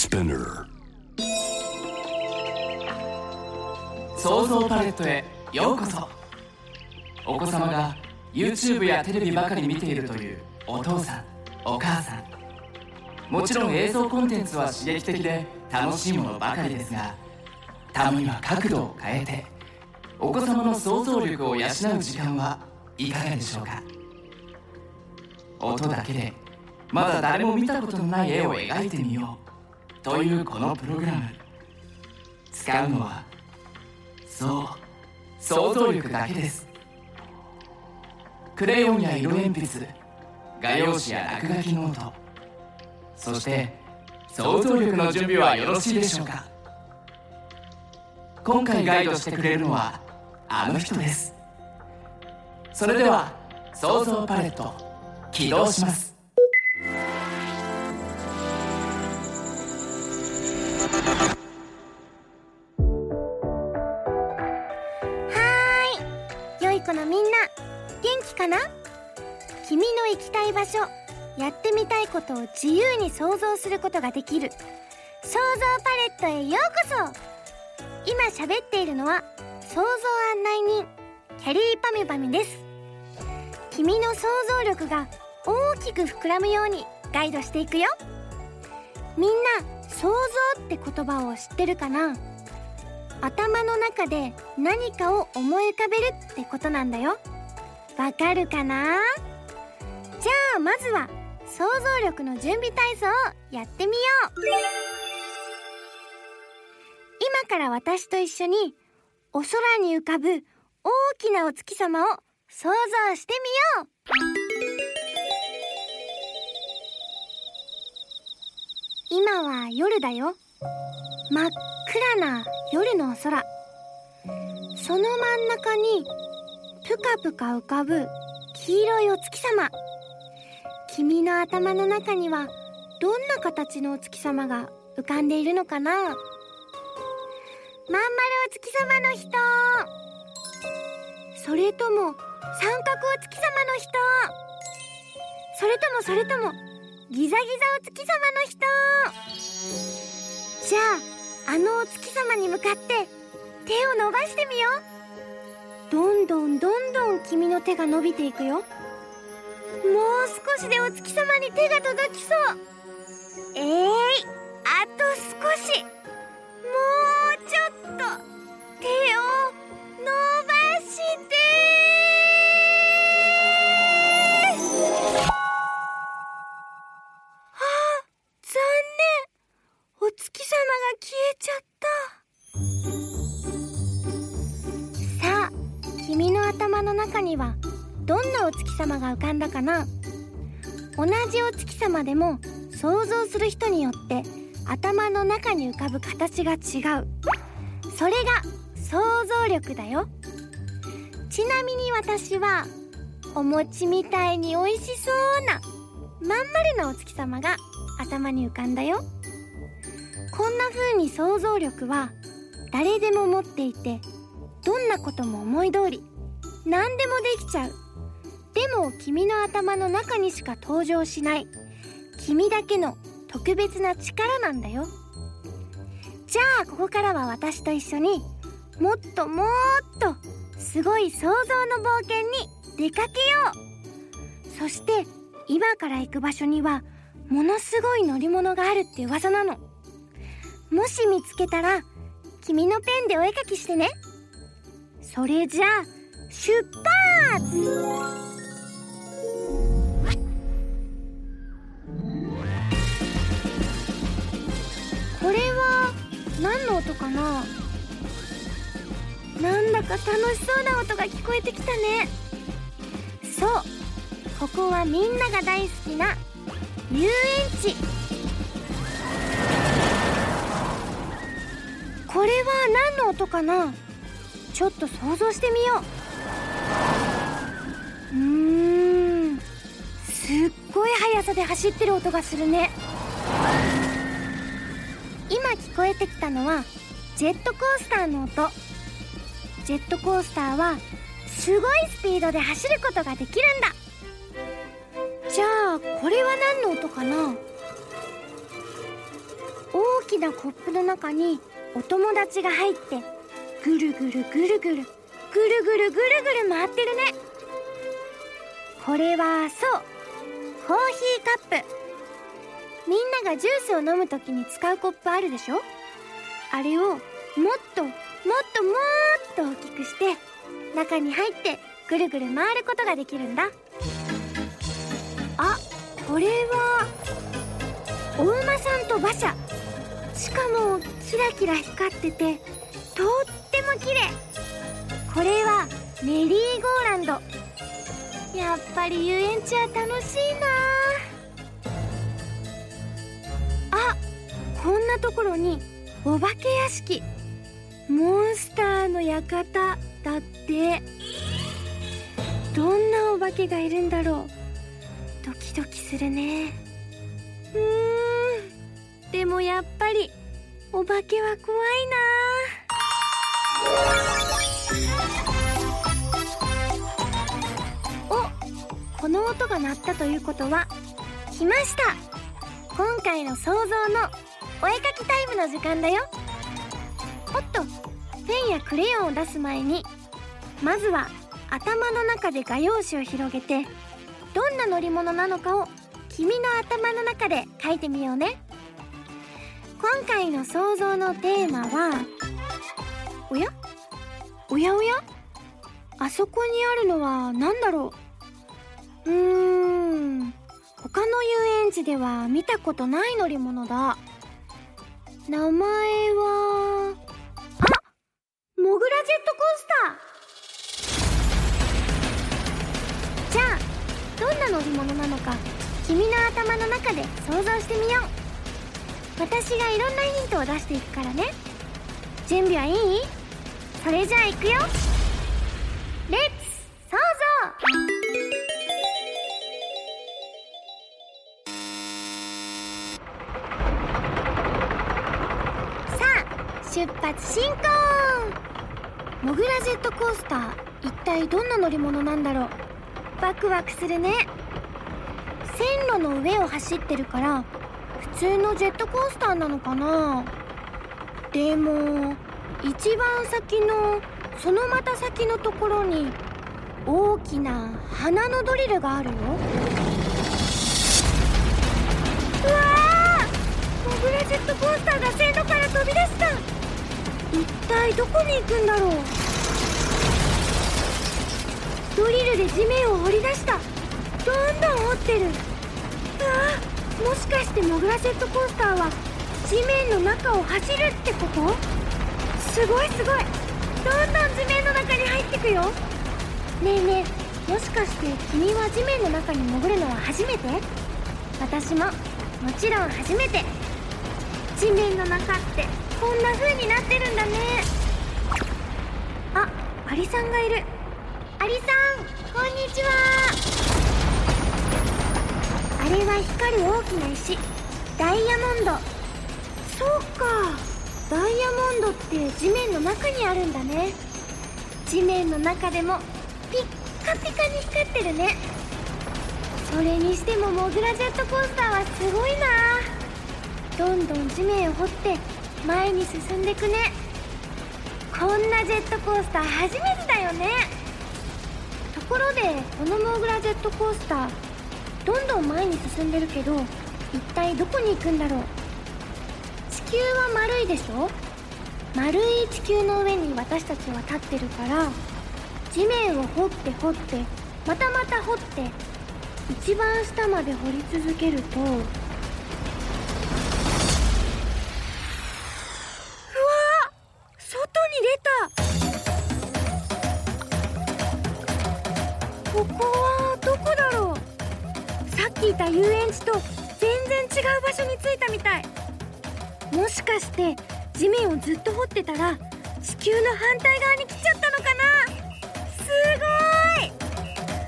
Spinner 創造パレットへようこそ。お子様が YouTube やテレビばかり見ているというお父さんお母さん。もちろん映像コンテンツは刺激的で楽しいものばかりですがたまには角度を変えてお子様の想像力を養う時間はいかがでしょうか？音だけでまだ誰も見たことのない絵を描いてみよう。というこのプログラム。使うのはそう想像力だけです。クレヨンや色鉛筆画用紙や落書きノート。そして想像力の準備はよろしいでしょうか。今回ガイドしてくれるのはあの人です。それでは想像パレット起動します。い子のみんな元気かな？君の行きたい場所やってみたいことを自由に想像することができる。想像パレットへようこそ。今喋っているのは想像案内人キャリーパミュパミュです。君の想像力が大きく膨らむようにガイドしていくよ。みんな想像って言葉を知ってるかな？頭の中で何かを思い浮かべるってことなんだよ。わかるかな？じゃあまずは想像力の準備体操をやってみよう。今から私と一緒にお空に浮かぶ大きなお月様を想像してみよう。今は夜だよ。真っ暗な夜の空。その真ん中にぷかぷか浮かぶ黄色いお月様。君の頭の中にはどんな形のお月様が浮かんでいるのかな？まん丸お月様の人。それとも三角お月様の人。それともそれともギザギザお月様の人。じゃああのお月様に向かって手を伸ばしてみよう。どんどんどんどん君の手が伸びていくよ。もう少しでお月様に手が届きそう。えーいあと少し。もうちょっと。手が浮かんだかな。同じお月様でも想像する人によって頭の中に浮かぶ形が違う。それが想像力だよ。ちなみに私はお餅みたいに美味しそうなまん丸なお月様が頭に浮かんだよ。こんな風に想像力は誰でも持っていてどんなことも思い通り何でもできちゃう。でも君の頭の中にしか登場しない。君だけの特別な力なんだよ。じゃあここからは私と一緒にもっともっとすごい想像の冒険に出かけよう。そして今から行く場所にはものすごい乗り物があるって噂なの。もし見つけたら君のペンでお絵描きしてね。それじゃあ出発！何の音かな？なんだか楽しそうな音が聞こえてきたね。そうここはみんなが大好きな遊園地。これは何の音かな？ちょっと想像してみよう。うんすっごい速さで走ってる音がするね。今聞こえてきたのはジェットコースターの音。ジェットコースターはすごいスピードで走ることができるんだ。じゃあこれは何の音かな？大きなコップの中にお友達が入ってぐるぐるぐるぐるぐるぐるぐるぐる回ってるね。これはそうコーヒーカップ。みんながジュースを飲む時に使うコップあるでしょ？あれをもっともっともっと大きくして中に入ってぐるぐる回ることができるんだ。あこれはお馬さんと馬車。しかもキラキラ光っててとっても綺麗。これはメリーゴーランド。やっぱり遊園地は楽しいな。なところにお化け屋敷。モンスターの館だって。どんなお化けがいるんだろう。ドキドキするね。うん。でもやっぱりお化けは怖いな。おこの音が鳴ったということは来ました。今回の想像のお絵かきタイムの時間だよ。おっとペンやクレヨンを出す前にまずは頭の中で画用紙を広げてどんな乗り物なのかを君の頭の中で書いてみようね。今回の想像のテーマはおや？おやおや？あそこにあるのは何だろう？うーん他の遊園地では見たことない乗り物だ。名前はあモグラジェットコースター。じゃあどんな乗り物なのか君の頭の中で想像してみよう。私がいろんなヒントを出していくからね。準備はいい？それじゃあいくよ。レッツ！出発進行モグラジェットコースター一体どんな乗り物なんだろう？ワクワクするね。線路の上を走ってるから普通のジェットコースターなのかな？でも一番先のそのまた先のところに大きな花のドリルがあるよ。うわー！モグラジェットコースターが線路から飛び出した。一体どこに行くんだろう？ドリルで地面を掘り出した。どんどん掘ってる。うわもしかしてモグラジェットコースターは地面の中を走るってこと？すごいすごい。どんどん地面の中に入ってくよ。ねえねえもしかして君は地面の中に潜るのは初めて？私ももちろん初めて。地面の中ってこんな風になってるんだね。あアリさんがいる。アリさんこんにちは。あれは光る大きな石。ダイヤモンド。そうか。ダイヤモンドって地面の中にあるんだね。地面の中でもピッカピカに光ってるね。それにしてもモグラジェットコースターはすごいな。どんどん地面を掘って前に進んでくね。こんなジェットコースター初めてだよね。ところでこのモーグラジェットコースターどんどん前に進んでるけど一体どこに行くんだろう。地球は丸いでしょ？丸い地球の上に私たちは立ってるから地面を掘って掘ってまたまた掘って一番下まで掘り続けると然違う場所に着いたみたい。もしかして地面をずっと掘ってたら地球の反対側に来ちゃったのかな？す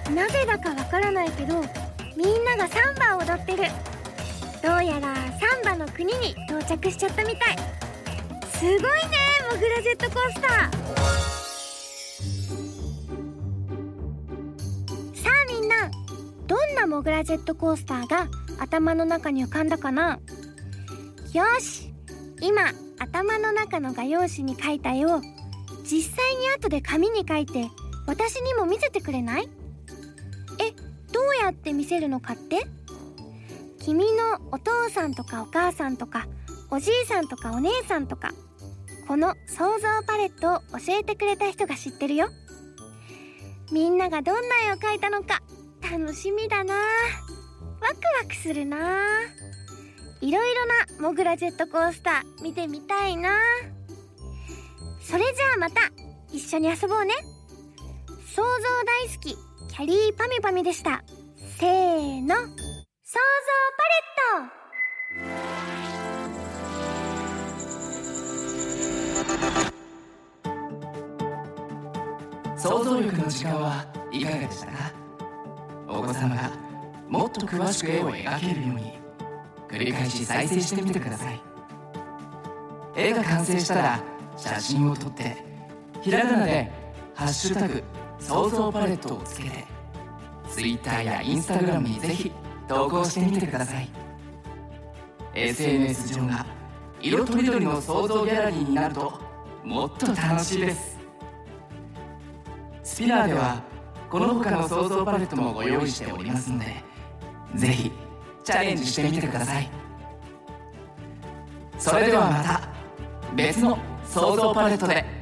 ごい。なぜだかわからないけどみんながサンバを踊ってる。どうやらサンバの国に到着しちゃったみたい。すごいねモグラジェットコースター。さあみんなどんなモグラジェットコースターが頭の中に浮かんだかな？よし今頭の中の画用紙に描いた絵を実際に後で紙に書いて私にも見せてくれない？えどうやって見せるのかって？君のお父さんとかお母さんとかおじいさんとかお姉さんとかこの想像パレットを教えてくれた人が知ってるよ。みんながどんな絵を描いたのか楽しみだな。ワクワクするな。いろいろなモグラジェットコースター見てみたいな。それじゃあまた一緒に遊ぼうね。想像大好きキャリーパミパミでした。せーの。想像パレット。想像力の時間はいかがでしたか？お子様が。もっと詳しく絵を描けるように。繰り返し再生してみてください。絵が完成したら写真を撮ってひらがなで「ハッシュタグ想像パレット」をつけて Twitter や Instagram にぜひ投稿してみてください。SNS 上が色とりどりの想像ギャラリーになるともっと楽しいです。スピナーではこの他の想像パレットもご用意しておりますのでぜひチャレンジしてみてください。それではまた別の創造パレットで。